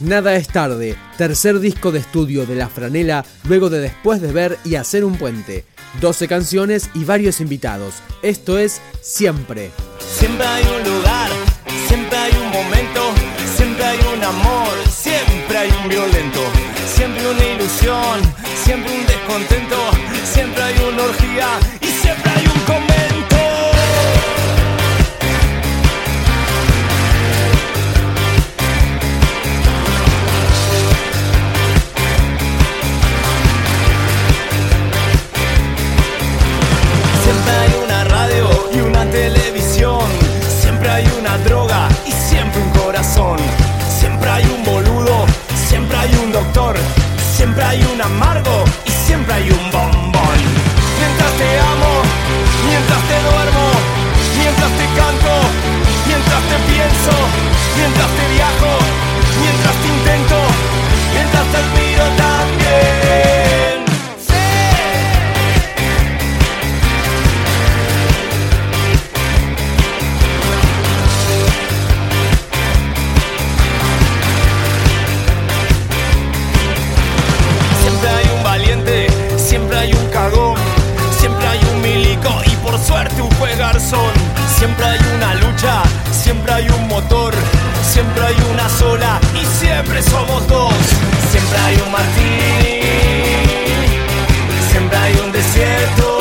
Nada es tarde, tercer disco de estudio de La Franela luego de Después de ver y hacer un puente. 12 canciones y varios invitados. Esto es Siempre. Siempre hay un lugar, siempre hay un momento, siempre hay un amor, siempre hay un violento, siempre una ilusión, siempre un descontento, siempre hay una orgía siempre hay un cagón, siempre hay un milico y por suerte un juez garzón. Siempre hay una lucha, siempre hay un motor, siempre hay una sola y siempre somos dos. Siempre hay un Martín, siempre hay un desierto,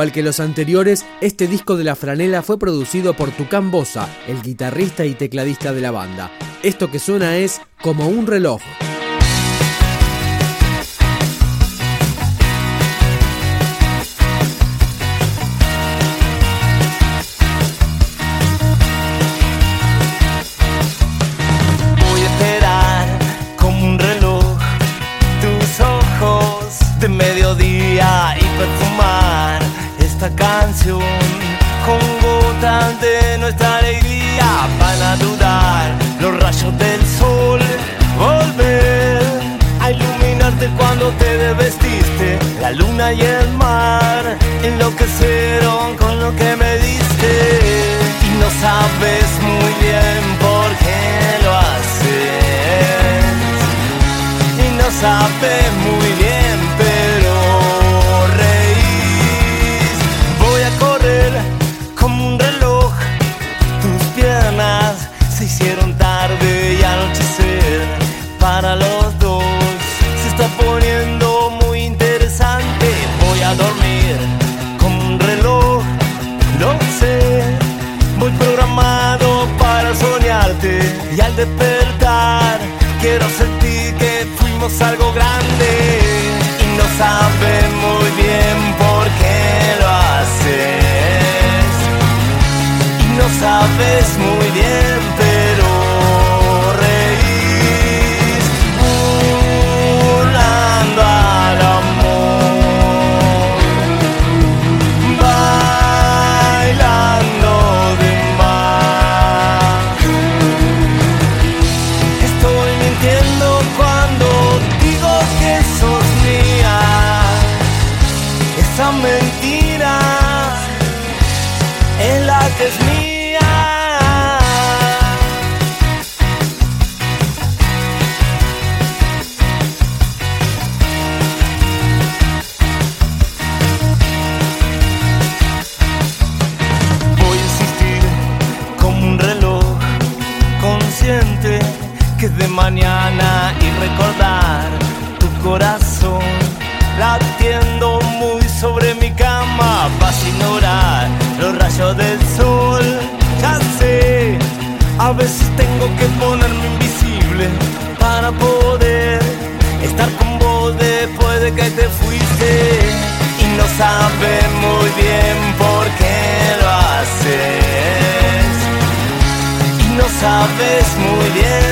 igual que los anteriores, este disco de La Franela fue producido por Tucán Bosa, el guitarrista y tecladista de la banda. Esto que suena es como un reloj. A durar los rayos del sol, volver a iluminarte cuando te desvestiste. La luna y el mar enloquecieron con lo que me sabes muy bien, bien,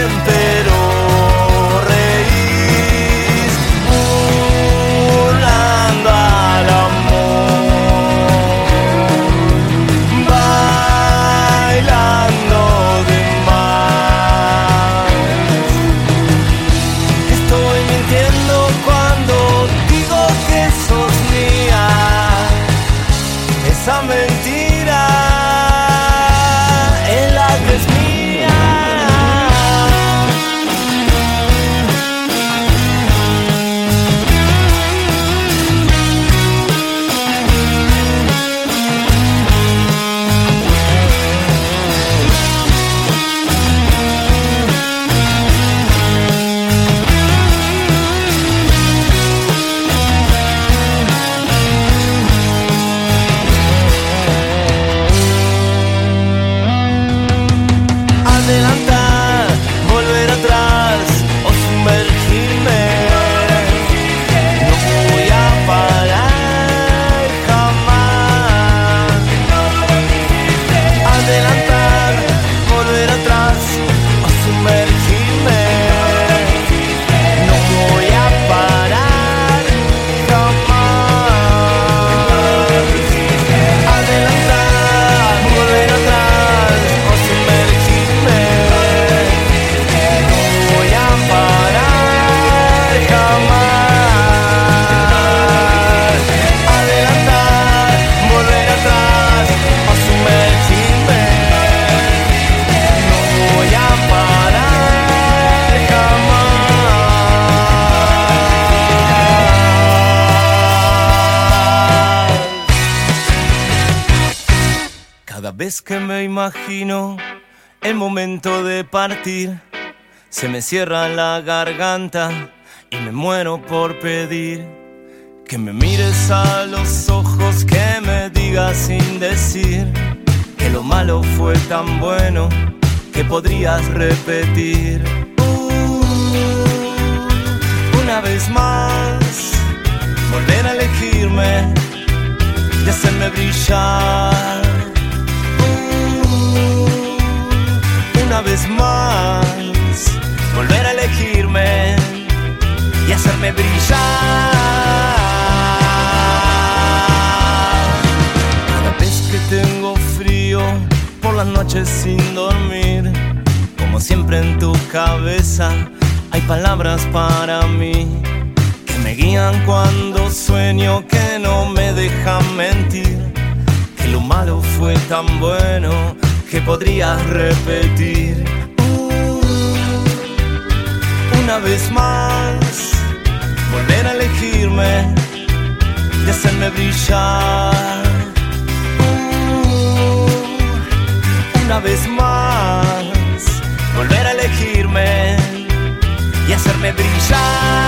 imagino el momento de partir, se me cierra la garganta y me muero por pedir que me mires a los ojos, que me digas sin decir que lo malo fue tan bueno que podrías repetir. Uh, una vez más, volver a elegirme y hacerme brillar. Vez más, volver a elegirme y hacerme brillar. Cada vez que tengo frío por las noches sin dormir, como siempre en tu cabeza hay palabras para mí que me guían cuando sueño, que no me dejan mentir, que lo malo fue tan bueno que podrías repetir. Uh, una vez más, volver a elegirme y hacerme brillar. Uh, una vez más, volver a elegirme y hacerme brillar.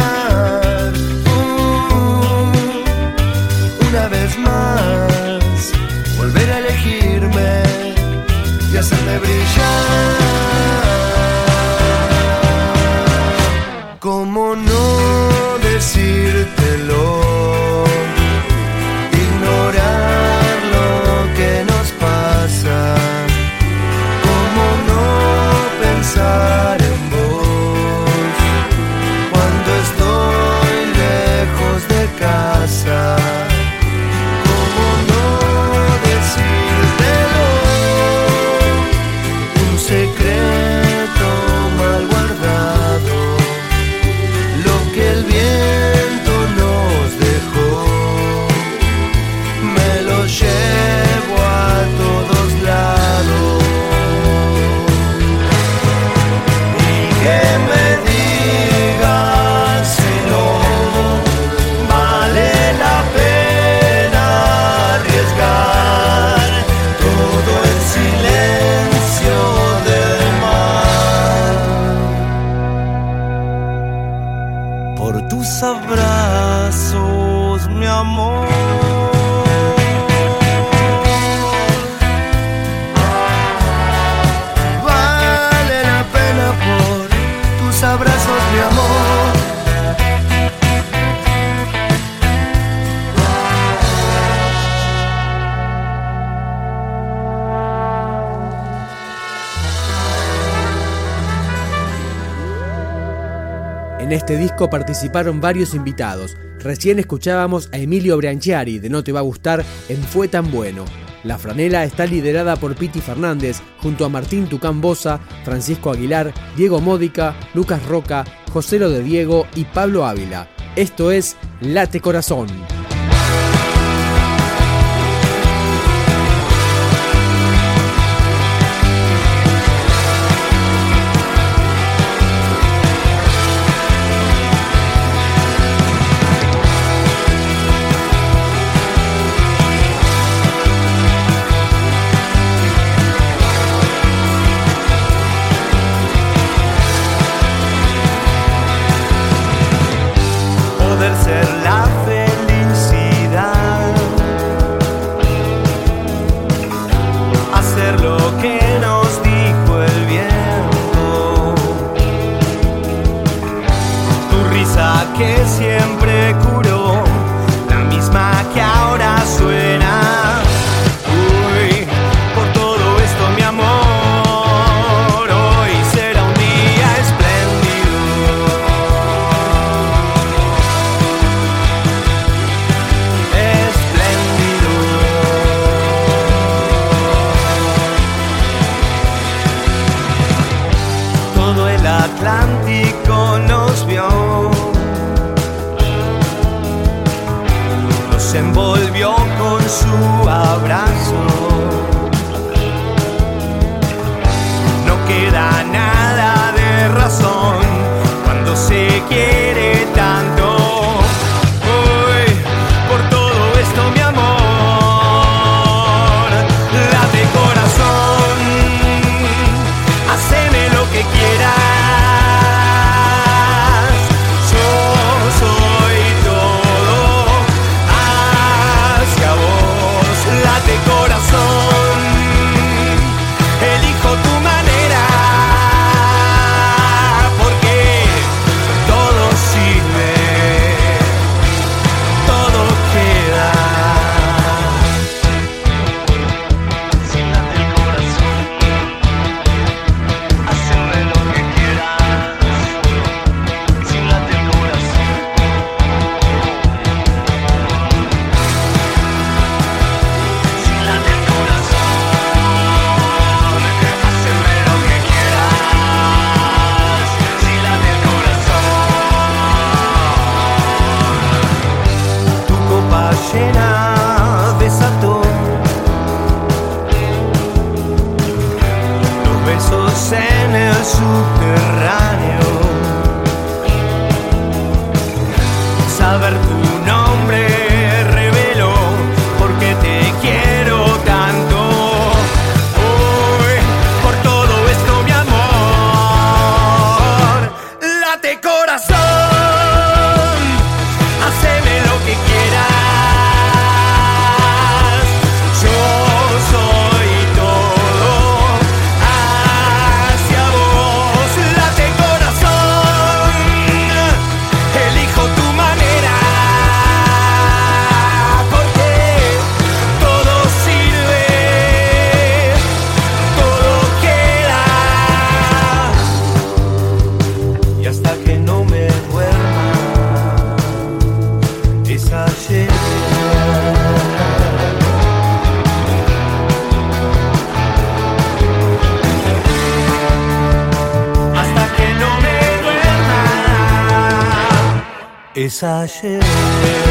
más volver a elegirme y hacerme brillar. Tus abrazos, mi amor. En este disco participaron varios invitados. Recién escuchábamos a Emilio Branchiari de No Te Va a Gustar en Fue Tan Bueno. La franela está liderada por Piti Fernández junto a Martín Tucán Bosa, Francisco Aguilar, Diego Módica, Lucas Roca, José Lo de Diego y Pablo Ávila. Esto es Late Corazón. Es ayer.